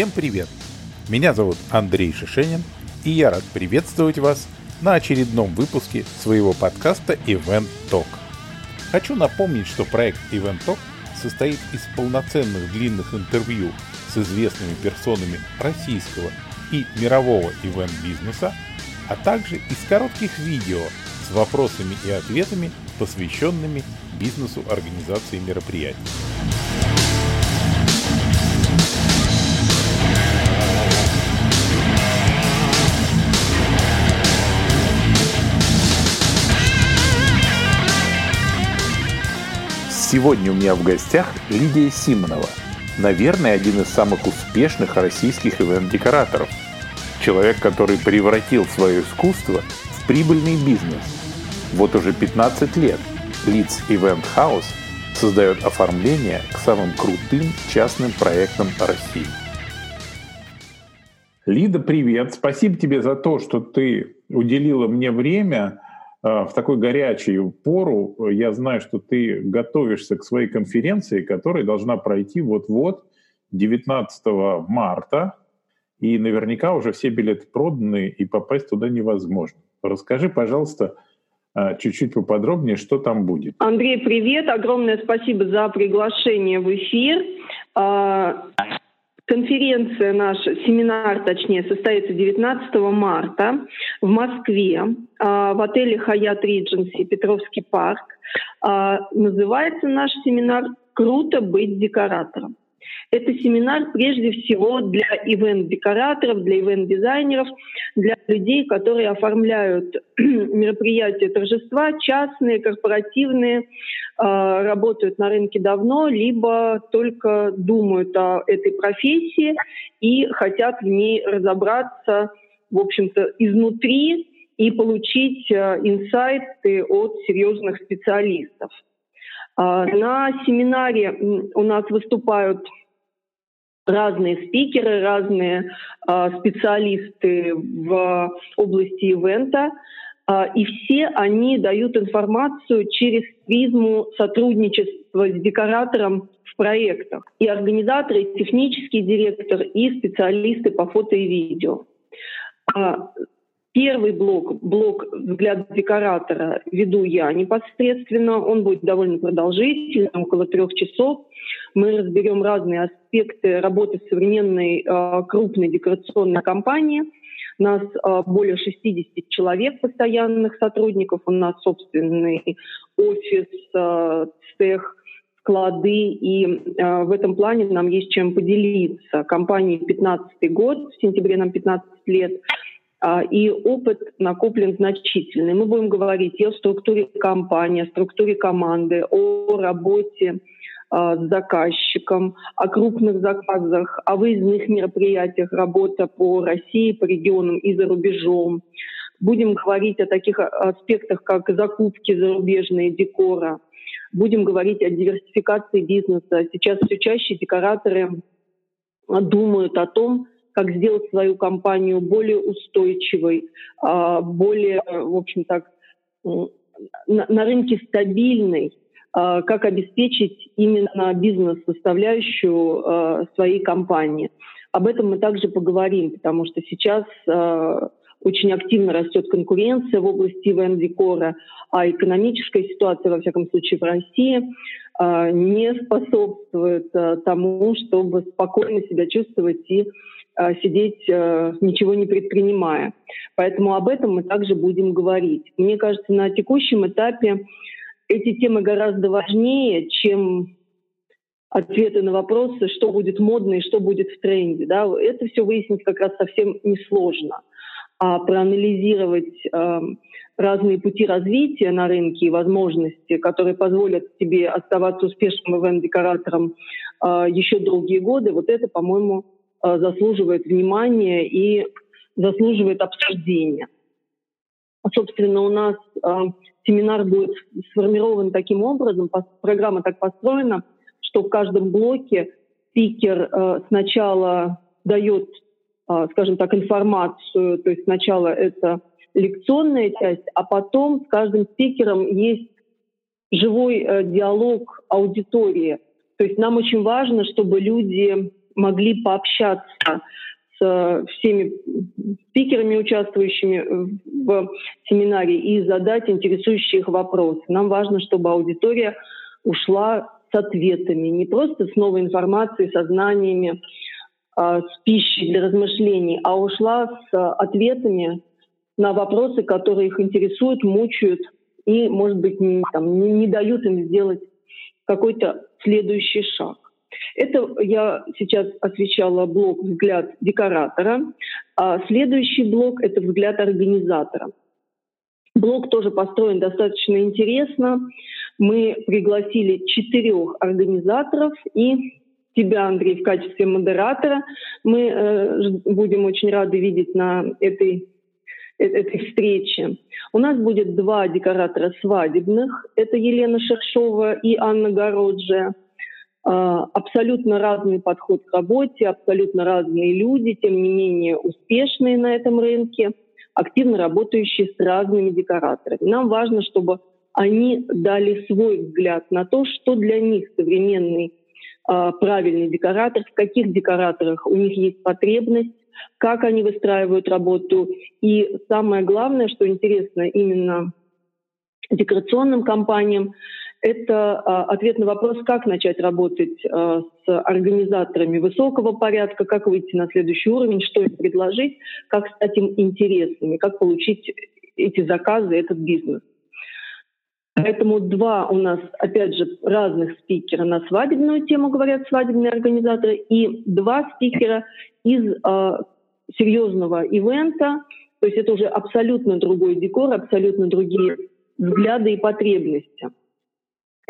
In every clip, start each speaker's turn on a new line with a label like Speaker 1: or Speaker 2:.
Speaker 1: Всем привет! Меня зовут Андрей Шишенин, и я рад приветствовать вас на очередном выпуске своего подкаста Event Talk. Хочу напомнить, что проект Event Talk состоит из полноценных длинных интервью с известными персонами российского и мирового ивент-бизнеса, а также из коротких видео с вопросами и ответами, посвященными бизнесу организации мероприятий. Сегодня у меня в гостях Лидия Симонова, наверное, один из самых успешных российских ивент-декораторов. Человек, который превратил свое искусство в прибыльный бизнес. Вот уже 15 лет Leeds Event House создает оформление к самым крутым частным проектам России. Лида, привет! Спасибо тебе за то, что ты уделила мне время – в такой горячую пору. Я знаю, что ты готовишься к своей конференции, которая должна пройти вот-вот 19 марта, и наверняка уже все билеты проданы, и попасть туда невозможно. Расскажи, пожалуйста, а, чуть-чуть поподробнее, что там будет.
Speaker 2: Андрей, привет. Огромное спасибо за приглашение в эфир. Конференция наша, семинар точнее, состоится 19 марта в Москве а, в отеле Хаят Ридженси Петровский парк. А, называется наш семинар «Круто быть декоратором». Это семинар прежде всего для ивент-декораторов, для ивент-дизайнеров, для людей, которые оформляют мероприятия торжества, частные, корпоративные, а, работают на рынке давно, либо только думают о этой профессии и хотят в ней разобраться, в общем-то, изнутри и получить а, инсайты от серьезных специалистов. А, на семинаре у нас выступают разные спикеры, разные э, специалисты в области ивента, э, и все они дают информацию через призму сотрудничества с декоратором в проектах. И организаторы, и технический директор, и специалисты по фото и видео. Первый блок, блок «Взгляд декоратора» веду я непосредственно. Он будет довольно продолжительным, около трех часов. Мы разберем разные аспекты работы современной э, крупной декорационной компании. У нас э, более 60 человек постоянных сотрудников. У нас собственный офис, э, цех, склады, и э, в этом плане нам есть чем поделиться. Компании 15 год, в сентябре нам 15 лет – и опыт накоплен значительный. Мы будем говорить и о структуре компании, о структуре команды, о работе а, с заказчиком, о крупных заказах, о выездных мероприятиях, работа по России, по регионам и за рубежом. Будем говорить о таких аспектах, как закупки зарубежные декора. Будем говорить о диверсификации бизнеса. Сейчас все чаще декораторы думают о том, как сделать свою компанию более устойчивой, а, более, в общем так, на рынке стабильной, а, как обеспечить именно бизнес-составляющую а, своей компании. Об этом мы также поговорим, потому что сейчас очень активно растет конкуренция в области ивент-декора, а экономическая ситуация, во всяком случае, в России не способствует тому, чтобы спокойно себя чувствовать и сидеть, э, ничего не предпринимая. Поэтому об этом мы также будем говорить. Мне кажется, на текущем этапе эти темы гораздо важнее, чем ответы на вопросы, что будет модно и что будет в тренде. Да? Это все выяснить как раз совсем несложно. А проанализировать э, разные пути развития на рынке и возможности, которые позволят тебе оставаться успешным ивент-декоратором э, еще долгие годы, вот это, по-моему, Э, заслуживает внимания и заслуживает обсуждения. Собственно, у нас э, семинар будет сформирован таким образом, программа так построена, что в каждом блоке спикер э, сначала дает, скажем так, информацию, то есть сначала это лекционная часть, а потом с каждым спикером есть живой диалог аудитории. То есть нам очень важно, чтобы люди могли пообщаться с всеми спикерами, участвующими в семинаре, и задать интересующие их вопросы. Нам важно, чтобы аудитория ушла с ответами, не просто с новой информацией, со знаниями, а, с пищей для размышлений, а ушла с ответами на вопросы, которые их интересуют, мучают и, может быть, не, там, не, не дают им сделать какой-то следующий шаг. Это я сейчас освещала блок «Взгляд декоратора», а следующий блок — это «Взгляд организатора». Блок тоже построен достаточно интересно. Мы пригласили четырех организаторов и тебя, Андрей, в качестве модератора. Мы э, будем очень рады видеть на этой Э, этой встречи. У нас будет два декоратора свадебных. Это Елена Шершова и Анна Городжия. А, абсолютно разный подход к работе, абсолютно разные люди, тем не менее успешные на этом рынке, активно работающие с разными декораторами. Нам важно, чтобы они дали свой взгляд на то, что для них современный а, правильный декоратор, в каких декораторах у них есть потребность, как они выстраивают работу. И самое главное, что интересно именно декорационным компаниям, это а, ответ на вопрос, как начать работать а, с организаторами высокого порядка, как выйти на следующий уровень, что им предложить, как стать им интересными, как получить эти заказы, этот бизнес. Поэтому два у нас, опять же, разных спикера на свадебную тему говорят свадебные организаторы, и два спикера из э, серьезного ивента, то есть это уже абсолютно другой декор, абсолютно другие взгляды и потребности.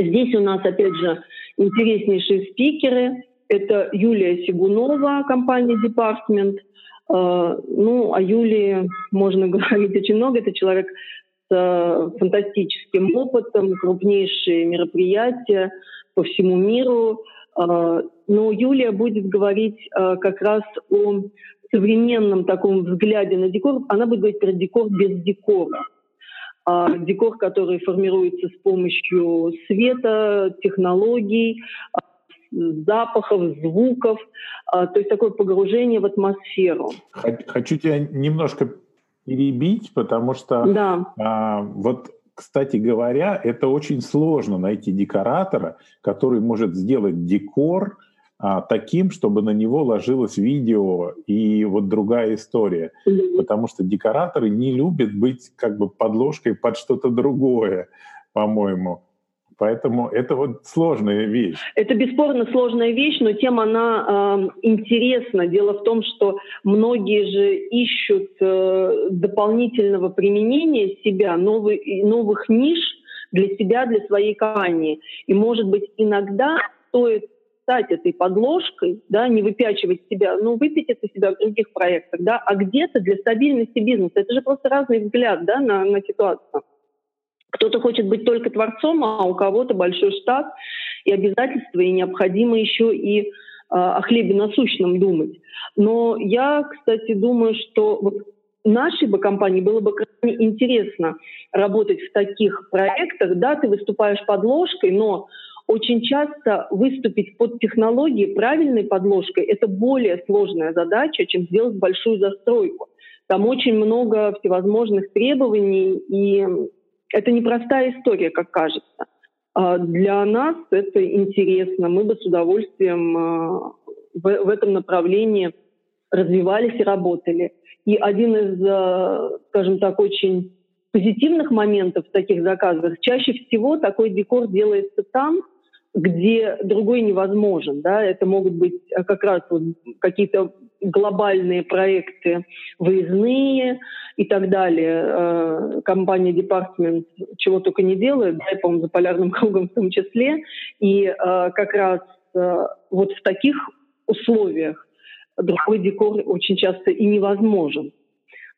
Speaker 2: Здесь у нас, опять же, интереснейшие спикеры. Это Юлия Сигунова, компания Department. Э, ну, о Юлии можно говорить очень много. Это человек с э, фантастическим опытом, крупнейшие мероприятия по всему миру. Э, но Юлия будет говорить как раз о современном таком взгляде на декор, она будет говорить про декор без декора. А, декор, который формируется с помощью света, технологий, а, запахов, звуков, а, то есть такое погружение в атмосферу.
Speaker 1: Хочу тебя немножко перебить, потому что да. а, вот кстати говоря, это очень сложно найти декоратора, который может сделать декор, таким, чтобы на него ложилось видео и вот другая история. Mm-hmm. Потому что декораторы не любят быть как бы подложкой под что-то другое, по-моему. Поэтому это вот сложная вещь.
Speaker 2: Это бесспорно сложная вещь, но тем она э, интересна. Дело в том, что многие же ищут э, дополнительного применения себя, новый, новых ниш для себя, для своей компании. И, может быть, иногда стоит стать этой подложкой, да, не выпячивать себя, ну, выпятиться себя в других проектах, да, а где-то для стабильности бизнеса. Это же просто разный взгляд, да, на, на ситуацию. Кто-то хочет быть только творцом, а у кого-то большой штат и обязательства, и необходимо еще и э, о хлебе насущном думать. Но я, кстати, думаю, что вот нашей бы компании было бы крайне интересно работать в таких проектах. Да, ты выступаешь подложкой, но очень часто выступить под технологией правильной подложкой — это более сложная задача, чем сделать большую застройку. Там очень много всевозможных требований, и это непростая история, как кажется. А для нас это интересно. Мы бы с удовольствием а, в, в этом направлении развивались и работали. И один из, а, скажем так, очень позитивных моментов в таких заказах, чаще всего такой декор делается там, где другой невозможен. Да? Это могут быть э, как раз вот какие-то глобальные проекты выездные и так далее. Э, компания Department чего только не делает, да, по-моему, за полярным кругом в том числе. И э, как раз вот в таких условиях другой декор очень часто и невозможен.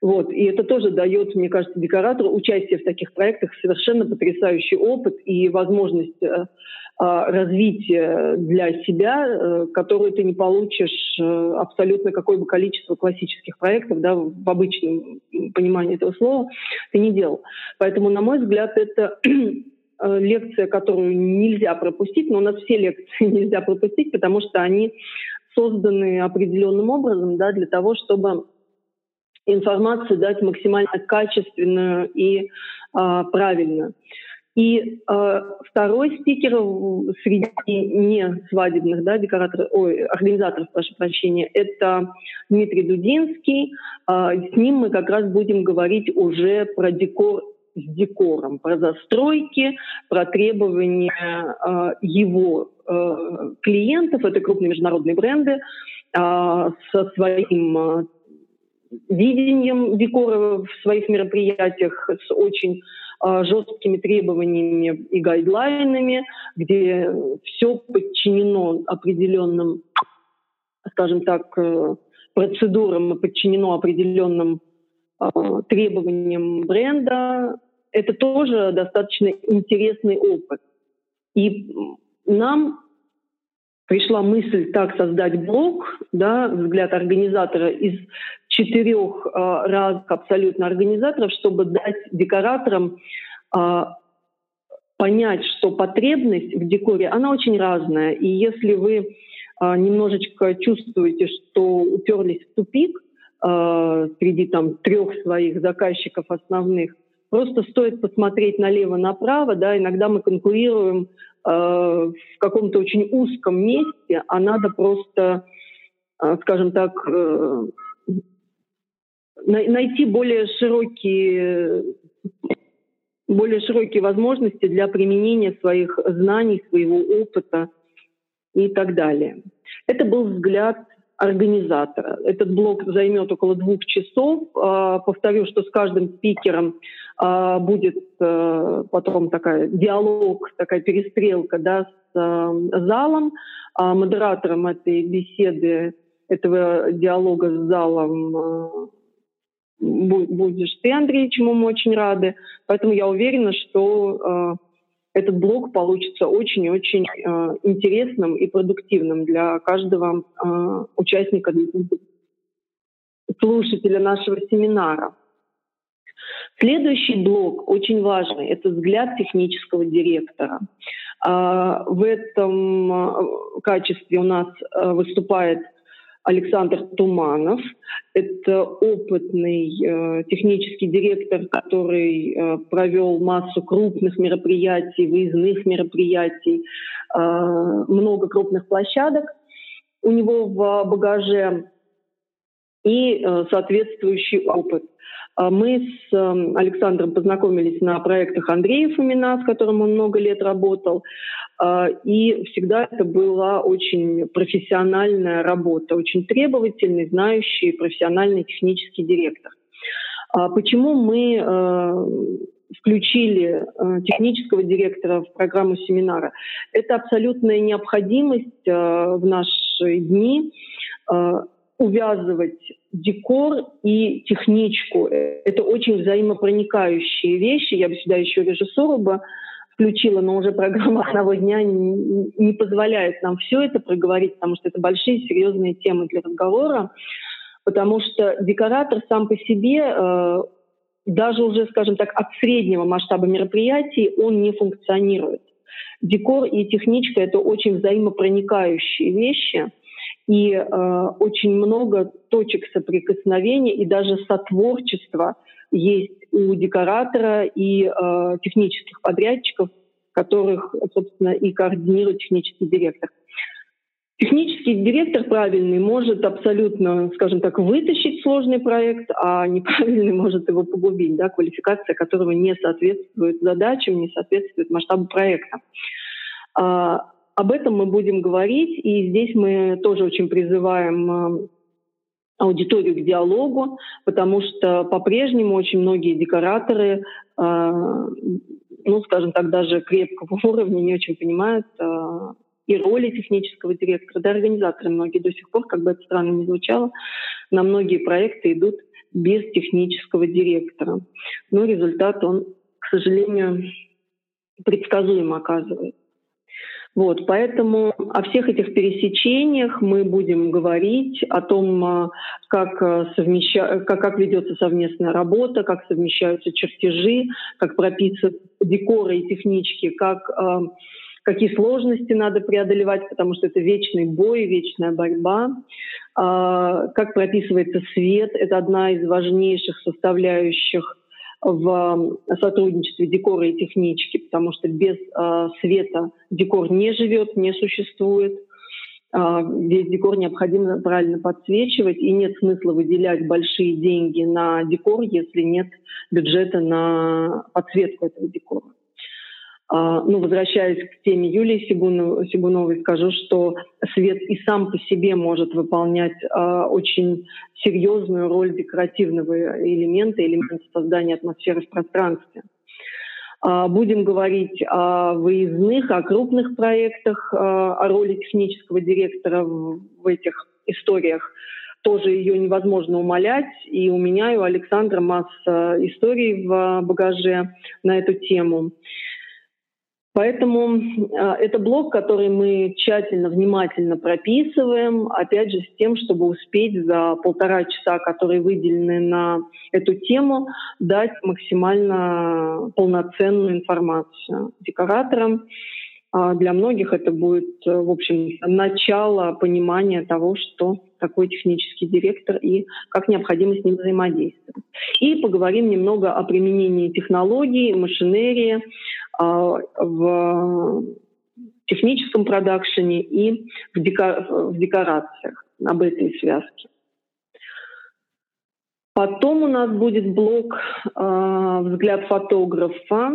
Speaker 2: Вот. И это тоже дает, мне кажется, декоратору участие в таких проектах совершенно потрясающий опыт и возможность а, развития для себя, э, которую ты не получишь э, абсолютно какое бы количество классических проектов, да, в обычном понимании этого слова, ты не делал. Поэтому, на мой взгляд, это э, лекция, которую нельзя пропустить, но у нас все лекции нельзя пропустить, потому что они созданы определенным образом да, для того, чтобы информацию дать максимально качественную и а, правильную. И э, второй спикер среди не свадебных да, декораторов, ой, организаторов, прошу прощения, это Дмитрий Дудинский. Э, с ним мы как раз будем говорить уже про декор с декором, про застройки, про требования э, его э, клиентов, это крупные международные бренды, э, со своим э, видением декора в своих мероприятиях, с очень а, жесткими требованиями и гайдлайнами, где все подчинено определенным, скажем так, э, процедурам, подчинено определенным а, требованиям бренда. Это тоже достаточно интересный опыт. И нам пришла мысль так создать блок, да, взгляд организатора из четырех э, разных абсолютно организаторов, чтобы дать декораторам э, понять, что потребность в декоре, она очень разная. И если вы э, немножечко чувствуете, что уперлись в тупик среди там трех своих заказчиков основных, просто стоит посмотреть налево-направо, да, иногда мы конкурируем в каком-то очень узком месте, а надо просто, скажем так, найти более широкие более широкие возможности для применения своих знаний, своего опыта и так далее. Это был взгляд организатора. Этот блок займет около двух часов. А, повторю, что с каждым спикером а, будет э, потом такая диалог, такая перестрелка да, с залом. А модератором этой беседы, этого диалога с залом будешь ты, Андрей, чему мы очень рады. Поэтому я уверена, что этот блог получится очень-очень э, интересным и продуктивным для каждого э, участника, слушателя нашего семинара. Следующий блок очень важный – это взгляд технического директора. Э, в этом э, качестве у нас э, выступает Александр Туманов. Это опытный э, технический директор, который э, провел массу крупных мероприятий, выездных мероприятий, э, много крупных площадок. У него в багаже и э, соответствующий опыт. А мы с эм, Александром познакомились на проектах Андрея Фомина, с которым он много лет работал. А, и всегда это была очень профессиональная работа, очень требовательный, знающий, профессиональный технический директор. А почему мы э, включили э, технического директора в программу семинара? Это абсолютная необходимость э, в наши дни увязывать декор и техничку. Это очень взаимопроникающие вещи. Я бы сюда еще режиссуру бы включила, но уже программа одного дня не, не позволяет нам все это проговорить, потому что это большие серьезные темы для разговора. Потому что декоратор сам по себе, э, даже уже, скажем так, от среднего масштаба мероприятий, он не функционирует. Декор и техничка — это очень взаимопроникающие вещи — и э, очень много точек соприкосновения и даже сотворчества есть у декоратора и э, технических подрядчиков, которых, собственно, и координирует технический директор. Технический директор правильный может абсолютно, скажем так, вытащить сложный проект, а неправильный может его погубить, да, квалификация которого не соответствует задачам, не соответствует масштабу проекта. Об этом мы будем говорить, и здесь мы тоже очень призываем э, аудиторию к диалогу, потому что по-прежнему очень многие декораторы, э, ну, скажем так, даже крепкого уровня не очень понимают э, и роли технического директора, да, организаторы многие до сих пор, как бы это странно не звучало, на многие проекты идут без технического директора. Но результат, он, к сожалению, предсказуем оказывается. Вот, поэтому о всех этих пересечениях мы будем говорить, о том, а, как, а, совмеща... как, как ведется совместная работа, как совмещаются чертежи, как прописывают декоры и технички, как э, какие сложности надо преодолевать, потому что это вечный бой, вечная борьба. А, как прописывается свет, это одна из важнейших составляющих в сотрудничестве декора и технички, потому что без а, света декор не живет, не существует. А, весь декор необходимо правильно подсвечивать, и нет смысла выделять большие деньги на декор, если нет бюджета на подсветку этого декора. А, ну, возвращаясь к теме Юлии Сигуновой, скажу, что свет и сам по себе может выполнять а, очень серьезную роль декоративного элемента, элемента создания атмосферы в пространстве. А, будем говорить о выездных, о крупных проектах, о роли технического директора в этих историях. Тоже ее невозможно умолять. И у меня, и у Александра масса историй в багаже на эту тему. Поэтому э, это блок, который мы тщательно, внимательно прописываем, опять же, с тем, чтобы успеть за полтора часа, которые выделены на эту тему, дать максимально полноценную информацию декораторам. А для многих это будет, в общем, начало понимания того, что такой технический директор и как необходимо с ним взаимодействовать. И поговорим немного о применении технологий, машинерии а, в техническом продакшене и в, в декорациях об этой связке. Потом у нас будет блок э, «Взгляд фотографа»,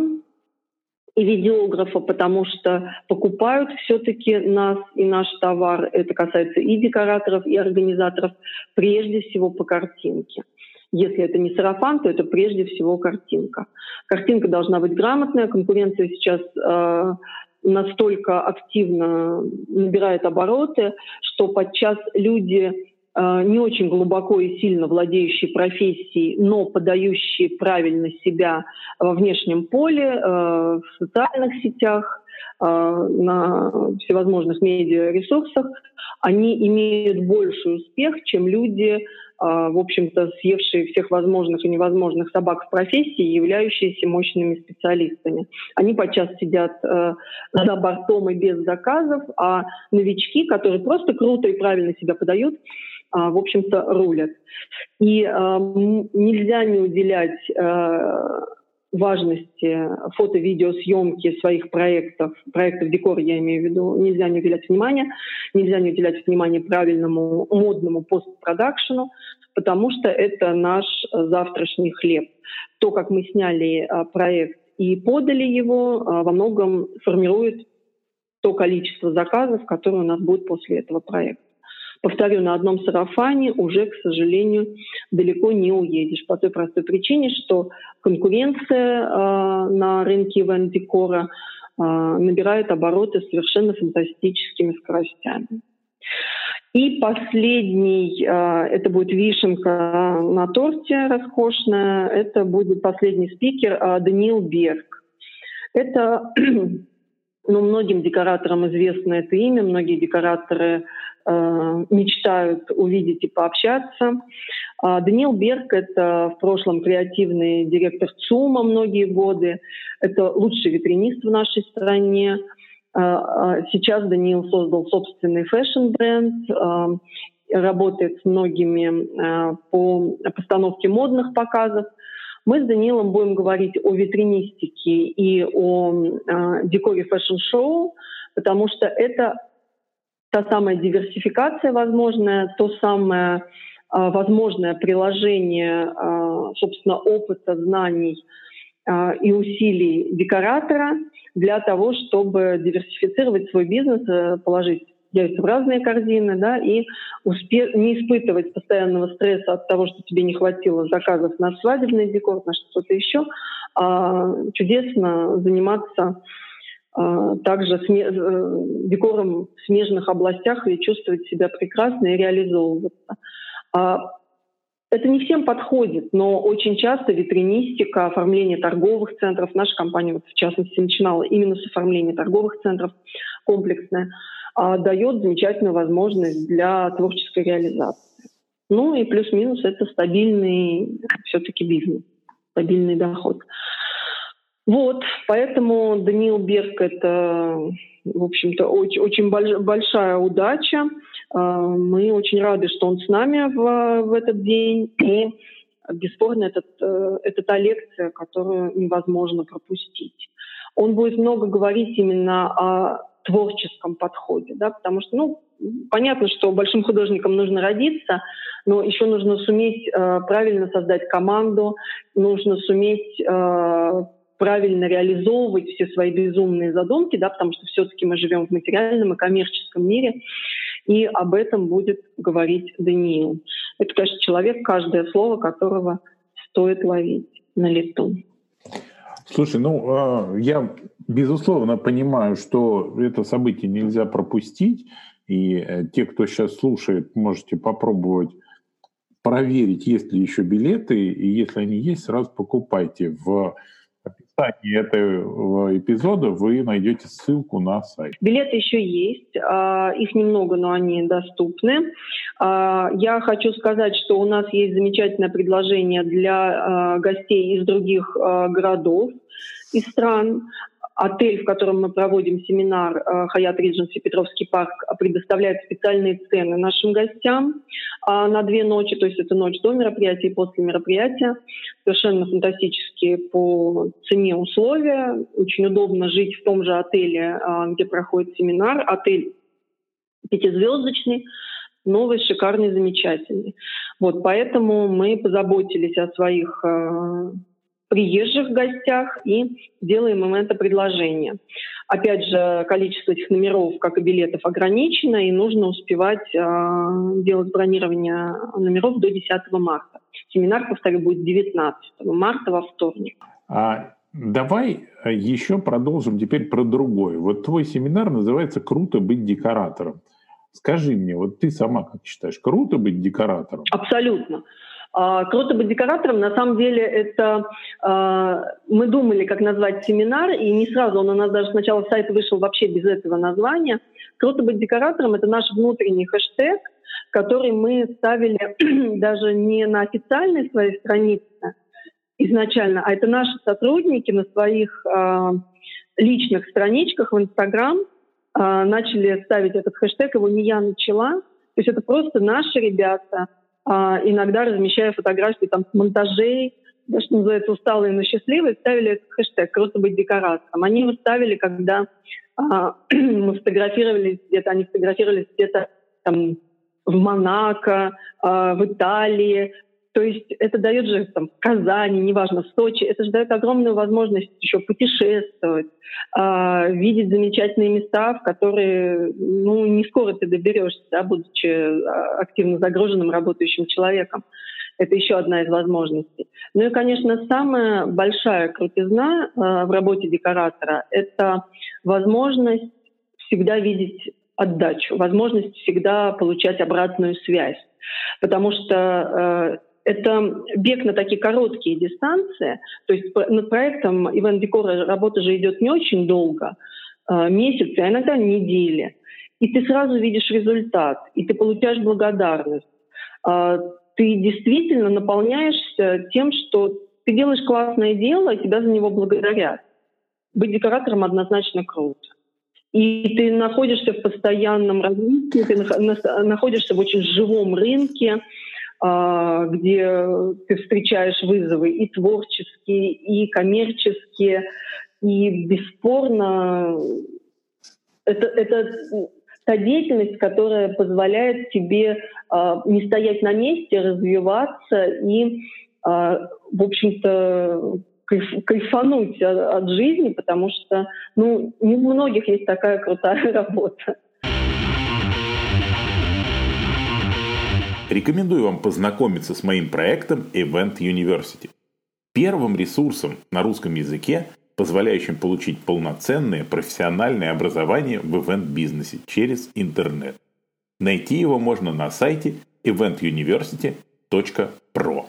Speaker 2: и видеографа, потому что покупают все-таки нас и наш товар. Это касается и декораторов, и организаторов, прежде всего по картинке. Если это не сарафан, то это прежде всего картинка. Картинка должна быть грамотная. Конкуренция сейчас э, настолько активно набирает обороты, что подчас люди Э, не очень глубоко и сильно владеющие профессией, но подающие правильно себя во внешнем поле, э, в социальных сетях, на всевозможных медиаресурсах, они имеют больший успех, чем люди, в общем-то, съевшие всех возможных и невозможных собак в профессии, являющиеся мощными специалистами. Они подчас сидят за бортом и без заказов, а новички, которые просто круто и правильно себя подают, в общем-то, рулят. И а, нельзя не уделять важности фото-видеосъемки своих проектов, проектов декора я имею в виду, нельзя не уделять внимания, нельзя не уделять внимания правильному модному постпродакшену, потому что это наш завтрашний хлеб. То, как мы сняли проект и подали его, во многом формирует то количество заказов, которое у нас будет после этого проекта. Повторю, на одном сарафане уже, к сожалению, далеко не уедешь. По той простой причине, что конкуренция э, на рынке ивент-декора э, набирает обороты совершенно фантастическими скоростями. И последний, э, это будет вишенка на торте роскошная, это будет последний спикер Даниил Берг. Это ну, многим декораторам известно это имя, многие декораторы мечтают увидеть и пообщаться. А Даниил Берг — это в прошлом креативный директор ЦУМа многие годы. Это лучший витринист в нашей стране. А, а сейчас Даниил создал собственный фэшн-бренд, работает с многими по постановке модных показов. Мы с Данилом будем говорить о витринистике и о декоре фэшн-шоу, потому что это та самая диверсификация возможная, то самое а, возможное приложение, а, собственно, опыта, знаний а, и усилий декоратора для того, чтобы диверсифицировать свой бизнес, э, положить яйца в разные корзины, да, и успе- не испытывать постоянного стресса от того, что тебе не хватило заказов на свадебный декор, на что-то еще, а чудесно заниматься также э, декором в смежных областях и чувствовать себя прекрасно и реализовываться. А, это не всем подходит, но очень часто витринистика, оформление торговых центров, наша компания вот в частности начинала именно с оформления торговых центров комплексная, а, дает замечательную возможность для творческой реализации. Ну и плюс-минус это стабильный все-таки бизнес, стабильный доход. Вот, поэтому Даниил Берг — это, в общем-то, очень, очень большая удача. А, мы очень рады, что он с нами в, в этот день. И бесспорно, это, э, это та лекция, которую невозможно пропустить. Он будет много говорить именно о творческом подходе, да, потому что, ну, понятно, что большим художникам нужно родиться, но еще нужно суметь э, правильно создать команду, нужно суметь э, правильно реализовывать все свои безумные задумки, да, потому что все-таки мы живем в материальном и коммерческом мире, и об этом будет говорить Даниил. Это, конечно, человек, каждое слово которого стоит ловить на лету.
Speaker 1: Слушай, ну, а, я безусловно понимаю, что это событие нельзя пропустить, и э, те, кто сейчас слушает, можете попробовать проверить, есть ли еще билеты, и если они есть, сразу покупайте в описании этого эпизода вы найдете ссылку на сайт.
Speaker 2: Билеты еще есть, а, их немного, но они доступны. А, я хочу сказать, что у нас есть замечательное предложение для а, гостей из других городов и стран. Отель, в котором мы проводим семинар Хаят Ридженси Петровский парк, предоставляет специальные цены нашим гостям на две ночи, то есть это ночь до мероприятия и после мероприятия. Совершенно фантастические по цене условия. Очень удобно жить в том же отеле, где проходит семинар. Отель пятизвездочный, новый, шикарный, замечательный. Вот, поэтому мы позаботились о своих приезжих гостях и делаем им это предложение. Опять же, количество этих номеров, как и билетов, ограничено, и нужно успевать э, делать бронирование номеров до 10 марта. Семинар, повторю, будет 19 марта во вторник.
Speaker 1: А давай еще продолжим теперь про другое. Вот твой семинар называется «Круто быть декоратором». Скажи мне, вот ты сама как считаешь, круто быть декоратором?
Speaker 2: Абсолютно. А, круто быть декоратором, на самом деле это а, мы думали, как назвать семинар, и не сразу он у нас даже сначала сайт вышел вообще без этого названия. Круто быть декоратором это наш внутренний хэштег, который мы ставили даже не на официальной своей странице изначально, а это наши сотрудники на своих э, личных страничках в Инстаграм начали ставить этот хэштег, его не я начала. То есть это просто наши ребята, а, иногда размещая фотографии там с монтажей, да, что называется, усталые, но счастливые, ставили этот хэштег «Круто быть декоратором». Они его ставили, когда а, мы фотографировались где-то, они фотографировались где-то там в Монако, а, в Италии, то есть это дает же там, в Казани, неважно, в Сочи, это же дает огромную возможность еще путешествовать, э, видеть замечательные места, в которые ну, не скоро ты доберешься, да, будучи а, активно загруженным работающим человеком. Это еще одна из возможностей. Ну и, конечно, самая большая крутизна э, в работе декоратора — это возможность всегда видеть отдачу, возможность всегда получать обратную связь. Потому что это бег на такие короткие дистанции. То есть над проектом Иван Декора работа же идет не очень долго, а, месяцы, а иногда недели. И ты сразу видишь результат, и ты получаешь благодарность. А, ты действительно наполняешься тем, что ты делаешь классное дело, и тебя за него благодарят. Быть декоратором однозначно круто. И ты находишься в постоянном развитии, ты находишься в очень живом рынке, где ты встречаешь вызовы и творческие, и коммерческие, и бесспорно это, это та деятельность, которая позволяет тебе э, не стоять на месте, развиваться и, э, в общем-то, кайф, кайфануть от жизни, потому что ну, не у многих есть такая крутая работа.
Speaker 1: Рекомендую вам познакомиться с моим проектом Event University. Первым ресурсом на русском языке, позволяющим получить полноценное профессиональное образование в ивент-бизнесе через интернет. Найти его можно на сайте eventuniversity.pro.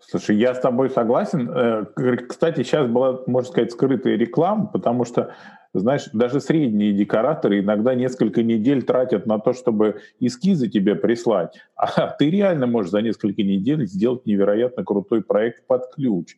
Speaker 1: Слушай, я с тобой согласен. Э, кстати, сейчас была, можно сказать, скрытая реклама, потому что знаешь, даже средние декораторы иногда несколько недель тратят на то, чтобы эскизы тебе прислать, а ты реально можешь за несколько недель сделать невероятно крутой проект под ключ.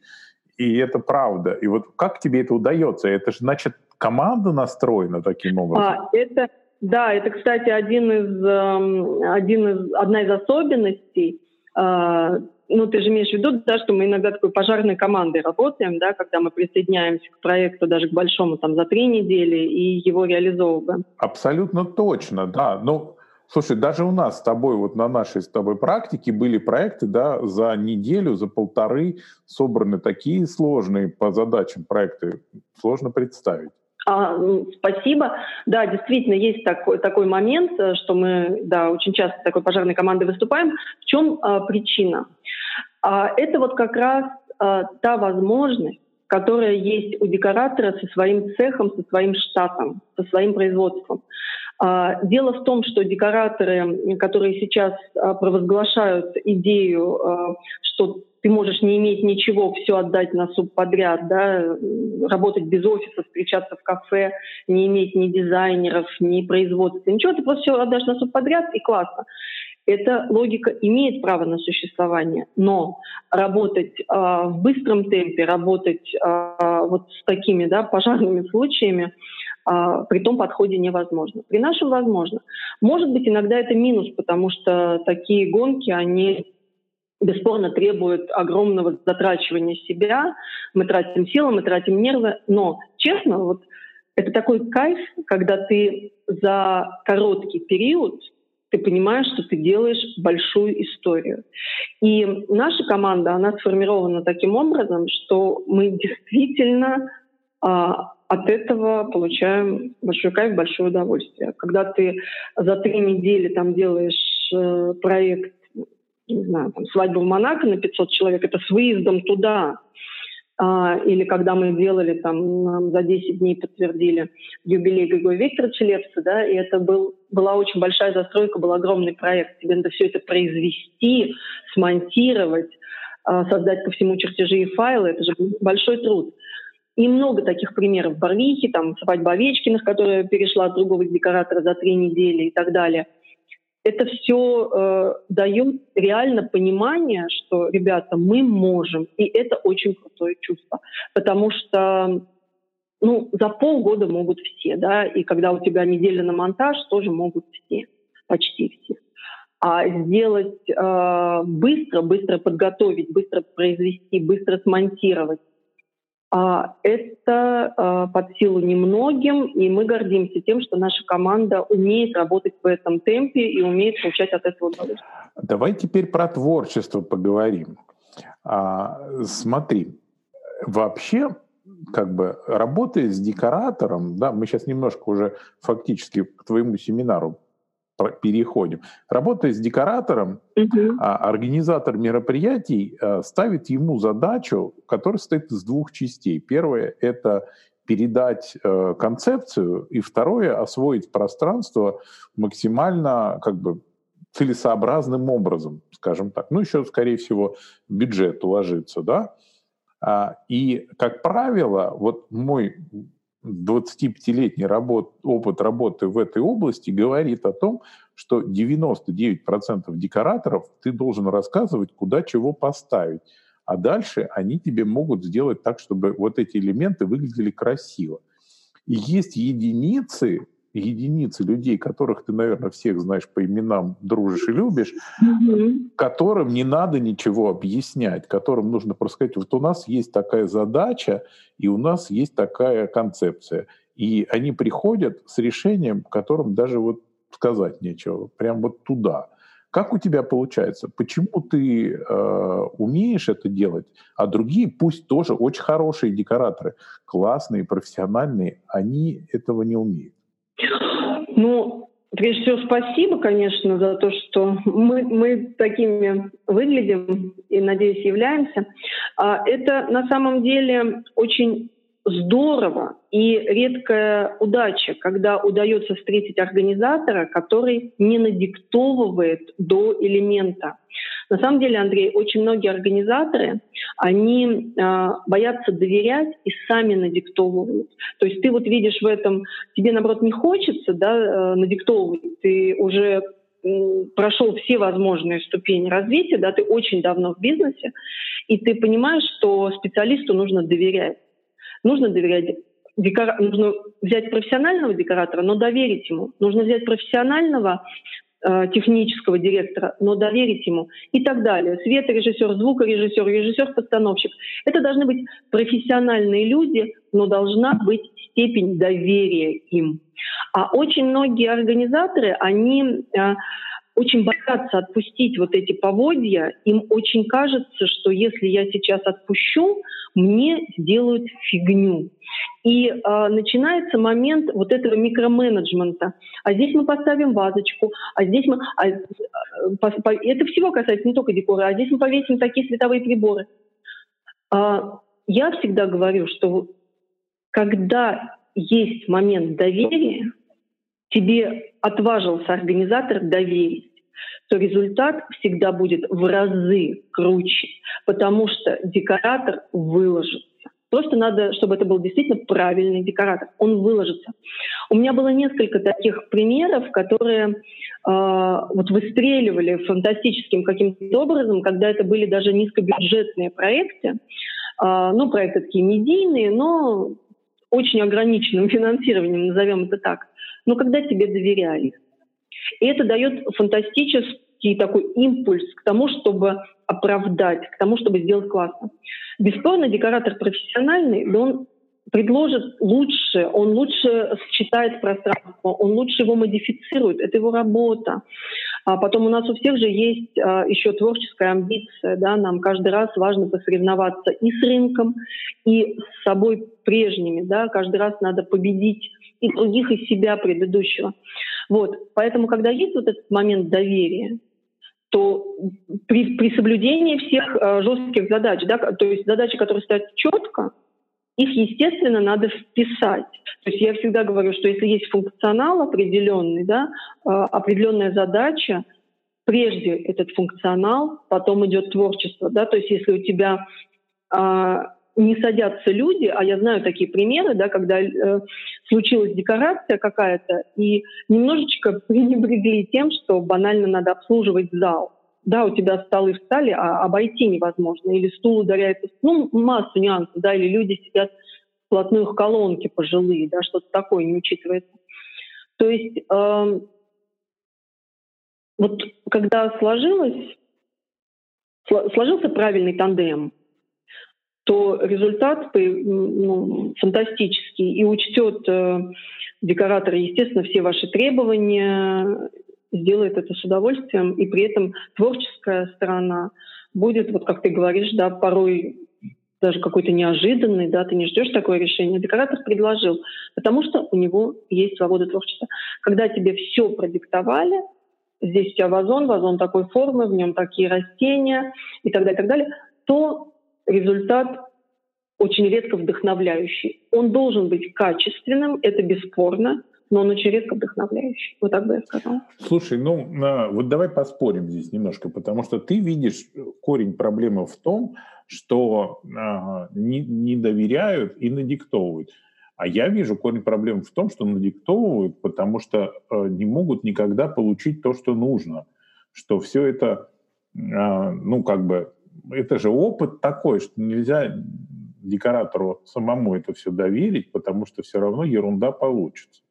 Speaker 1: И это правда. И вот как тебе это удается? Это же, значит, команда настроена таким образом?
Speaker 2: А, это, да, это, кстати, один из, эм, один из, одна из особенностей а, ну, ты же имеешь в виду, да, что мы иногда такой пожарной командой работаем, да, когда мы присоединяемся к проекту даже к большому там за три недели и его реализовываем.
Speaker 1: Абсолютно точно, да. Ну, слушай, даже у нас с тобой, вот на нашей с тобой практике были проекты, да, за неделю, за полторы собраны такие сложные по задачам проекты, сложно представить.
Speaker 2: А, спасибо. Да, действительно, есть такой, такой момент, э, что мы да, очень часто такой пожарной командой выступаем. В чем а, причина? А, это вот как раз а, та возможность, которая есть у декоратора со своим цехом, со своим штатом, со своим производством. А, дело в том, что декораторы, которые сейчас а, провозглашают идею, а, что ты можешь не иметь ничего, все отдать на субподряд, да, работать без офиса, встречаться в кафе, не иметь ни дизайнеров, ни производства, ничего, ты просто все отдашь на субподряд и классно. Эта логика имеет право на существование, но работать э, в быстром темпе, работать э, вот с такими да, пожарными случаями э, при том подходе невозможно. При нашем возможно. Может быть, иногда это минус, потому что такие гонки, они бесспорно требуют огромного затрачивания себя. Мы тратим силы, мы тратим нервы, но честно, вот это такой кайф, когда ты за короткий период ты понимаешь, что ты делаешь большую историю. И наша команда, она сформирована таким образом, что мы действительно а, от этого получаем большой кайф, большое удовольствие. Когда ты за три недели там делаешь э, проект, не знаю, там, свадьбу в Монако на 500 человек, это с выездом туда, а, или когда мы делали там за 10 дней подтвердили юбилей Григория Викторовича Лепса, да, и это был, была очень большая застройка, был огромный проект. Тебе надо все это произвести, смонтировать, а, создать по всему чертежи и файлы. Это же большой труд. И много таких примеров. Барвихи, там, свадьба Овечкиных, которая перешла от другого декоратора за три недели и так далее – это все э, дает реально понимание, что, ребята, мы можем. И это очень крутое чувство. Потому что ну, за полгода могут все, да, и когда у тебя неделя на монтаж, тоже могут все, почти все. А сделать э, быстро, быстро подготовить, быстро произвести, быстро смонтировать, это а, под силу немногим, и мы гордимся тем, что наша команда умеет работать в этом темпе и умеет получать от этого удовольствие.
Speaker 1: Давай теперь про творчество поговорим. А, смотри, вообще, как бы работая с декоратором, да, мы сейчас немножко уже фактически к твоему семинару переходим. Работая с декоратором, угу. организатор мероприятий а, ставит ему задачу, которая состоит из двух частей. Первое — это передать э, концепцию, и второе — освоить пространство максимально как бы целесообразным образом, скажем так. Ну, еще, скорее всего, бюджет уложится, да? А, и, как правило, вот мой 25-летний работ, опыт работы в этой области говорит о том, что 99% декораторов ты должен рассказывать, куда чего поставить. А дальше они тебе могут сделать так, чтобы вот эти элементы выглядели красиво. И есть единицы, единицы людей, которых ты, наверное, всех знаешь по именам, дружишь и любишь, mm-hmm. которым не надо ничего объяснять, которым нужно просто сказать, вот у нас есть такая задача, и у нас есть такая концепция. И они приходят с решением, которым даже вот сказать нечего, прям вот туда. Как у тебя получается? Почему ты э, умеешь это делать, а другие, пусть тоже очень хорошие декораторы, классные, профессиональные, они этого не умеют?
Speaker 2: Ну, прежде всего, спасибо, конечно, за то, что мы, мы такими выглядим и, надеюсь, являемся. А, это на самом деле очень здорово и редкая удача, когда удается встретить организатора, который не надиктовывает до элемента. На самом деле, Андрей, очень многие организаторы, они э, боятся доверять и сами надиктовывают. То есть ты вот видишь в этом, тебе наоборот не хочется да, э, надиктовывать, ты уже прошел все возможные ступени развития, да, ты очень давно в бизнесе, и ты понимаешь, что специалисту нужно доверять. Нужно доверять декора... нужно взять профессионального декоратора, но доверить ему. Нужно взять профессионального технического директора, но доверить ему и так далее. Светорежиссер, звукорежиссер, режиссер-постановщик. Это должны быть профессиональные люди, но должна быть степень доверия им. А очень многие организаторы, они э, очень боятся отпустить вот эти поводья. Им очень кажется, что если я сейчас отпущу, мне сделают фигню. И э, начинается момент вот этого микроменеджмента. А здесь мы поставим вазочку, а здесь мы... А, э, по, по, это всего касается не только декора, а здесь мы повесим такие световые приборы. А, я всегда говорю, что когда есть момент доверия, тебе отважился организатор доверить, то результат всегда будет в разы круче, потому что декоратор выложится. Просто надо, чтобы это был действительно правильный декоратор. Он выложится. У меня было несколько таких примеров, которые э, вот выстреливали фантастическим каким-то образом, когда это были даже низкобюджетные проекты. Э, ну, проекты такие медийные, но очень ограниченным финансированием, назовем это так. Но когда тебе доверяли. И это дает фантастический такой импульс к тому, чтобы оправдать, к тому, чтобы сделать классно. Бесспорно, декоратор профессиональный, но он предложит лучше, он лучше считает пространство, он лучше его модифицирует, это его работа. А потом у нас у всех же есть а, еще творческая амбиция, да, нам каждый раз важно посоревноваться и с рынком, и с собой прежними, да, каждый раз надо победить и других, и себя предыдущего. Вот, поэтому, когда есть вот этот момент доверия, то при, при соблюдении всех э, жестких задач, да, то есть задачи, которые стоят четко, их, естественно, надо вписать. То есть я всегда говорю, что если есть функционал определенный, да, а, определенная задача, прежде этот функционал, потом идет творчество. Да? То есть если у тебя а, не садятся люди, а я знаю такие примеры, да, когда э, случилась декорация какая-то, и немножечко пренебрегли тем, что банально надо обслуживать зал да, у тебя столы встали, а обойти невозможно, или стул ударяется, ну, массу нюансов, да, или люди сидят вплотную к колонке пожилые, да, что-то такое не учитывается. То есть э, вот когда сложилось, сложился правильный тандем, то результат ну, фантастический и учтет э, декоратор, естественно, все ваши требования сделает это с удовольствием, и при этом творческая сторона будет, вот как ты говоришь, да, порой даже какой-то неожиданный, да, ты не ждешь такое решение. Декоратор предложил, потому что у него есть свобода творчества. Когда тебе все продиктовали, здесь у тебя вазон, вазон такой формы, в нем такие растения и так далее, и так далее, то результат очень редко вдохновляющий. Он должен быть качественным, это бесспорно, но он очень редко вдохновляющий. Вот так бы я сказала.
Speaker 1: Слушай, ну вот давай поспорим здесь немножко, потому что ты видишь корень проблемы в том, что э, не, не доверяют и надиктовывают. А я вижу корень проблемы в том, что надиктовывают, потому что э, не могут никогда получить то, что нужно. Что все это, э, ну как бы, это же опыт такой, что нельзя декоратору самому это все доверить, потому что все равно ерунда получится.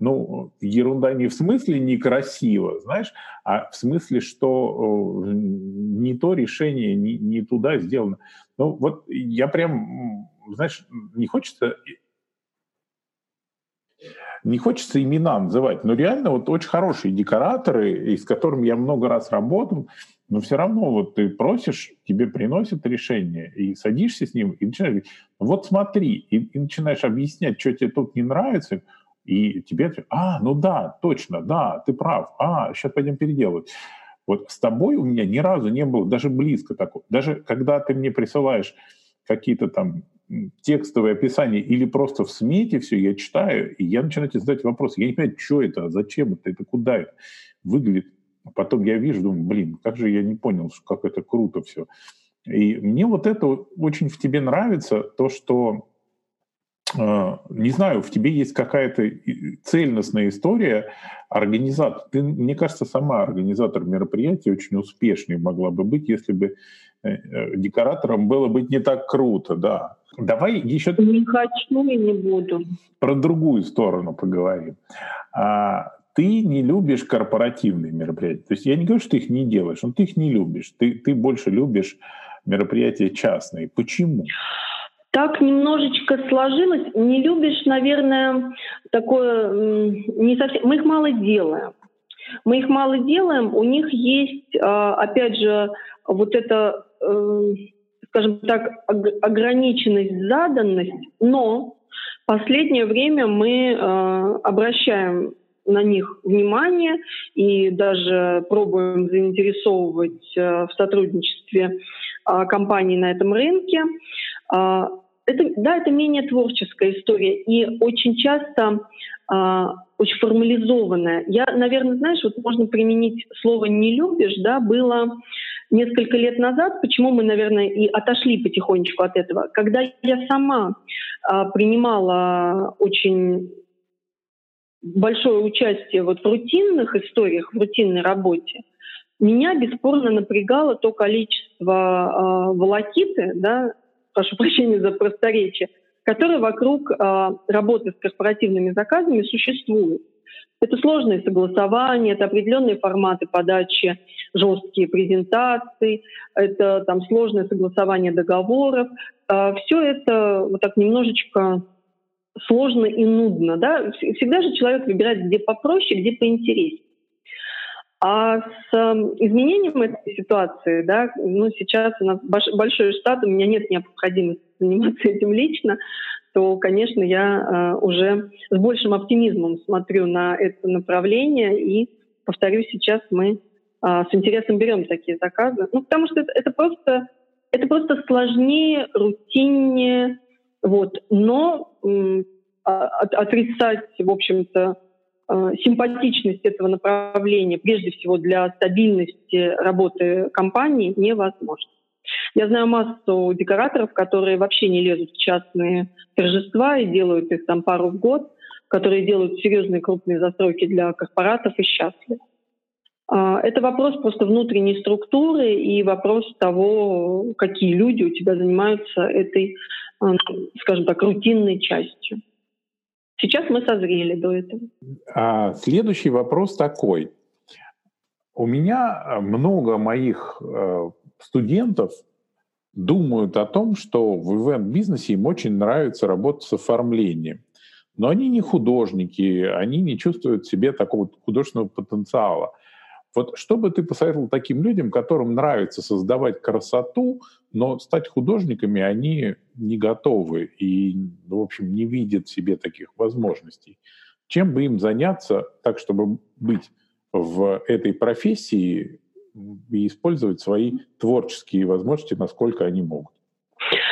Speaker 1: Ну, ерунда не в смысле некрасиво, знаешь, а в смысле, что э, не то решение, не, не туда сделано. Ну, вот я прям, знаешь, не хочется не хочется имена называть, но реально вот очень хорошие декораторы, с которыми я много раз работал, но все равно вот ты просишь, тебе приносят решение, и садишься с ним, и начинаешь говорить, вот смотри, и, и начинаешь объяснять, что тебе тут не нравится, и тебе, а, ну да, точно, да, ты прав, а, сейчас пойдем переделывать. Вот с тобой у меня ни разу не было даже близко такого. Даже когда ты мне присылаешь какие-то там текстовые описания или просто в смете все, я читаю, и я начинаю тебе задать вопрос. Я не понимаю, что это, зачем это, это куда это. Выглядит А потом я вижу, думаю, блин, как же я не понял, как это круто все. И мне вот это очень в тебе нравится, то, что а, не знаю, в тебе есть какая-то цельностная история организатор. Ты, мне кажется, сама организатор мероприятия очень успешной могла бы быть, если бы э, э, декоратором было быть не так круто, да. Давай еще...
Speaker 2: Не хочу и не буду.
Speaker 1: Про другую сторону поговорим. А, ты не любишь корпоративные мероприятия. То есть я не говорю, что ты их не делаешь, но ты их не любишь. Ты, ты больше любишь мероприятия частные. Почему?
Speaker 2: Так немножечко сложилось. Не любишь, наверное, такое не совсем. Мы их мало делаем. Мы их мало делаем. У них есть, а, опять же, вот это, э, скажем так, ограниченность, заданность. Но последнее время мы э, обращаем на них внимание и даже пробуем заинтересовывать э, в сотрудничестве а, компаний на этом рынке. А, это, да, это менее творческая история и очень часто а, очень формализованная. Я, наверное, знаешь, вот можно применить слово «не любишь», да, было несколько лет назад, почему мы, наверное, и отошли потихонечку от этого. Когда я сама принимала очень большое участие вот в рутинных историях, в рутинной работе, меня бесспорно напрягало то количество э, волокиты, да, прошу прощения за просторечие, которые вокруг э, работы с корпоративными заказами существуют. Это сложные согласования, это определенные форматы подачи, жесткие презентации, это там сложное согласование договоров. Э, все это вот так немножечко сложно и нудно. Да? Всегда же человек выбирает, где попроще, где поинтереснее. А с э, изменением этой ситуации, да, ну сейчас у нас большой штат, у меня нет необходимости заниматься этим лично, то, конечно, я э, уже с большим оптимизмом смотрю на это направление и, повторюсь, сейчас мы э, с интересом берем такие заказы, ну потому что это, это просто это просто сложнее, рутиннее, вот, но э, отрицать, в общем-то, Э, симпатичность этого направления, прежде всего для стабильности работы компании, невозможно. Я знаю массу декораторов, которые вообще не лезут в частные торжества и делают их там пару в год, которые делают серьезные крупные застройки для корпоратов и счастливы. А, это вопрос просто внутренней структуры и вопрос того, какие люди у тебя занимаются этой, э, скажем так, рутинной частью. Сейчас мы созрели до этого.
Speaker 1: А следующий вопрос такой. У меня много моих э, студентов думают о том, что в ивент-бизнесе им очень нравится работать с оформлением. Но они не художники, они не чувствуют в себе такого художественного потенциала. Вот что бы ты посоветовал таким людям, которым нравится создавать красоту, но стать художниками они не готовы и, в общем, не видят в себе таких возможностей? Чем бы им заняться так, чтобы быть в этой профессии и использовать свои творческие возможности, насколько они могут?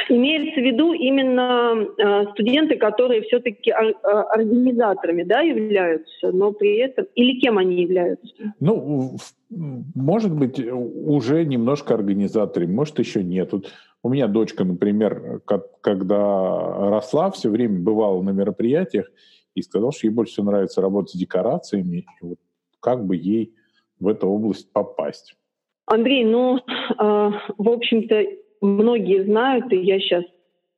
Speaker 2: Имеется в виду именно э, студенты, которые все-таки э, организаторами да, являются, но при этом... Или кем они являются?
Speaker 1: Ну, может быть, уже немножко организаторами, может, еще нет. Вот у меня дочка, например, когда росла, все время бывала на мероприятиях и сказала, что ей больше всего нравится работать с декорациями, и вот как бы ей в эту область попасть.
Speaker 2: Андрей, ну, э, в общем-то, многие знают, и я сейчас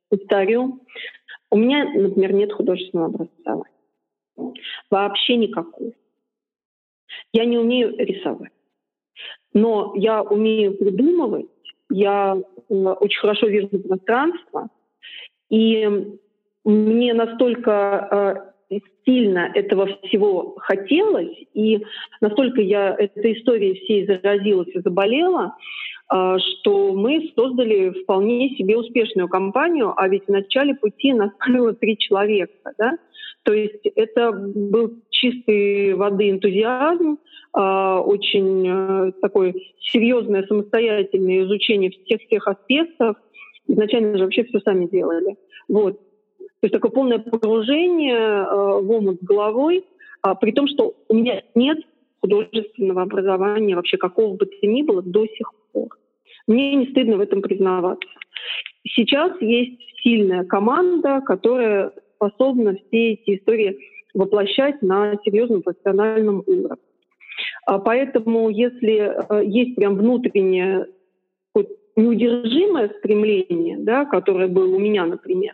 Speaker 2: повторю, у меня, например, нет художественного образования. Вообще никакого. Я не умею рисовать. Но я умею придумывать, я э, очень хорошо вижу пространство, и мне настолько э, сильно этого всего хотелось, и настолько я этой историей всей заразилась и заболела, а, что мы создали вполне себе успешную компанию, а ведь в начале пути нас было три человека. Да? То есть это был чистой воды энтузиазм, а, очень э, такое серьезное самостоятельное изучение всех тех аспектов. Изначально же вообще все сами делали. Вот. То есть такое полное погружение э, в омут головой, а, при том, что у меня нет художественного образования, вообще какого бы то ни было, до сих пор. Мне не стыдно в этом признаваться. Сейчас есть сильная команда, которая способна все эти истории воплощать на серьезном профессиональном уровне. А поэтому, если э, есть прям внутреннее неудержимое стремление, да, которое было у меня, например,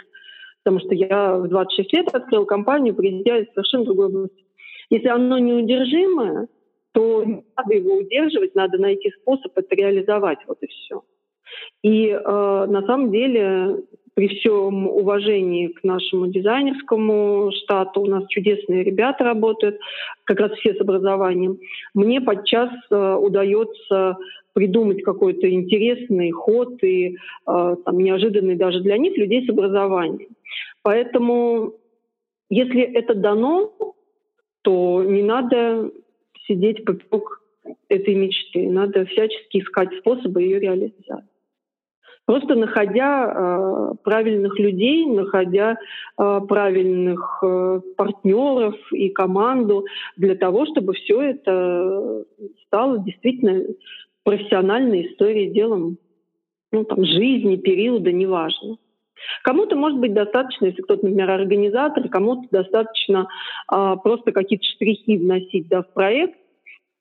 Speaker 2: потому что я в 26 лет открыл компанию, придя из совершенно другой области. Если оно неудержимое, то не надо его удерживать, надо найти способ это реализовать, вот и все. И э, на самом деле при всем уважении к нашему дизайнерскому штату, у нас чудесные ребята работают, как раз все с образованием, мне подчас э, удается придумать какой-то интересный ход и э, там, неожиданный даже для них людей с образованием. Поэтому, если это дано, то не надо сидеть поперек этой мечты, надо всячески искать способы ее реализовать. Просто находя э, правильных людей, находя э, правильных э, партнеров и команду для того, чтобы все это стало действительно профессиональной историей, делом ну, там, жизни, периода, неважно. Кому-то может быть достаточно, если кто-то, например, организатор, кому-то достаточно э, просто какие-то штрихи вносить да, в проект,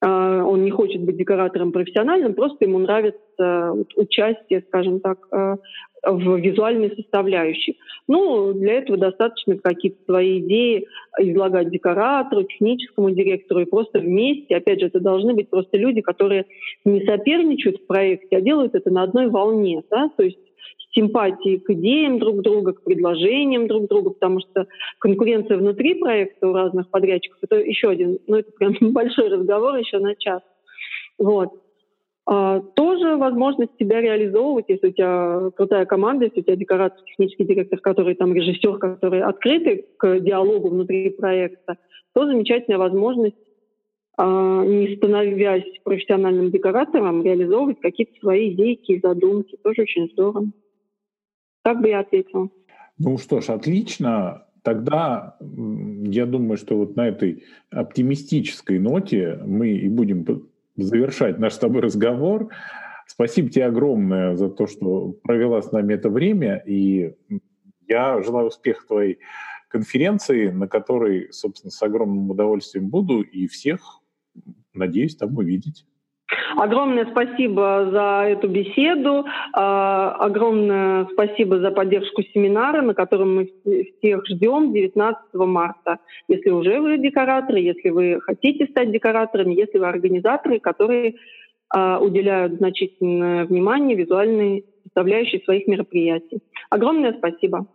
Speaker 2: а, он не хочет быть декоратором профессиональным, просто ему нравится участие, скажем так, а, в визуальной составляющей. Ну, для этого достаточно какие-то свои идеи излагать декоратору, техническому директору и просто вместе. Опять же, это должны быть просто люди, которые не соперничают в проекте, а делают это на одной волне. Да? То есть симпатии к идеям друг друга, к предложениям друг друга, потому что конкуренция внутри проекта у разных подрядчиков это еще один, ну это прям большой разговор еще на час. Вот. А, тоже возможность себя реализовывать, если у тебя крутая команда, если у тебя декоратор, технический директор, который там режиссер, который открыты к диалогу внутри проекта, то замечательная возможность а, не становясь профессиональным декоратором, реализовывать какие-то свои идейки, задумки. Тоже очень здорово. Так бы я ответила.
Speaker 1: Ну что ж, отлично. Тогда я думаю, что вот на этой оптимистической ноте мы и будем завершать наш с тобой разговор. Спасибо тебе огромное за то, что провела с нами это время. И я желаю успеха твоей конференции, на которой, собственно, с огромным удовольствием буду и всех, надеюсь, там увидеть.
Speaker 2: Огромное спасибо за эту беседу, а, огромное спасибо за поддержку семинара, на котором мы всех ждем 19 марта. Если уже вы декораторы, если вы хотите стать декораторами, если вы организаторы, которые а, уделяют значительное внимание визуальной составляющей своих мероприятий. Огромное спасибо.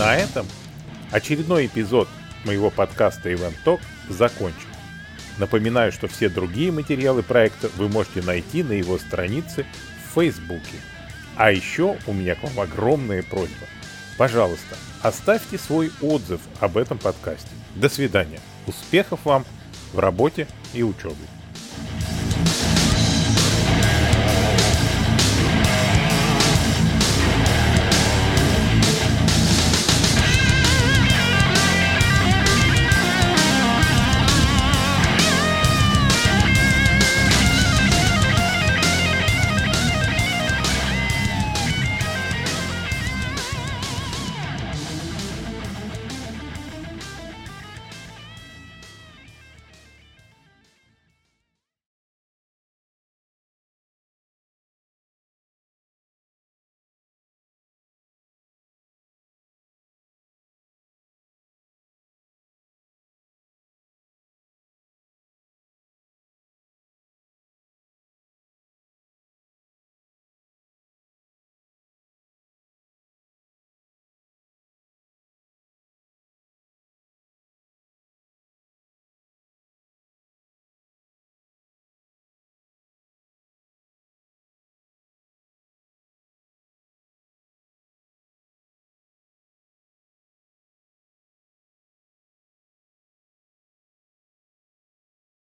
Speaker 1: На этом очередной эпизод моего подкаста Event Talk закончен. Напоминаю, что все другие материалы проекта вы можете найти на его странице в Фейсбуке. А еще у меня к вам огромная просьба. Пожалуйста, оставьте свой отзыв об этом подкасте. До свидания. Успехов вам в работе и учебе.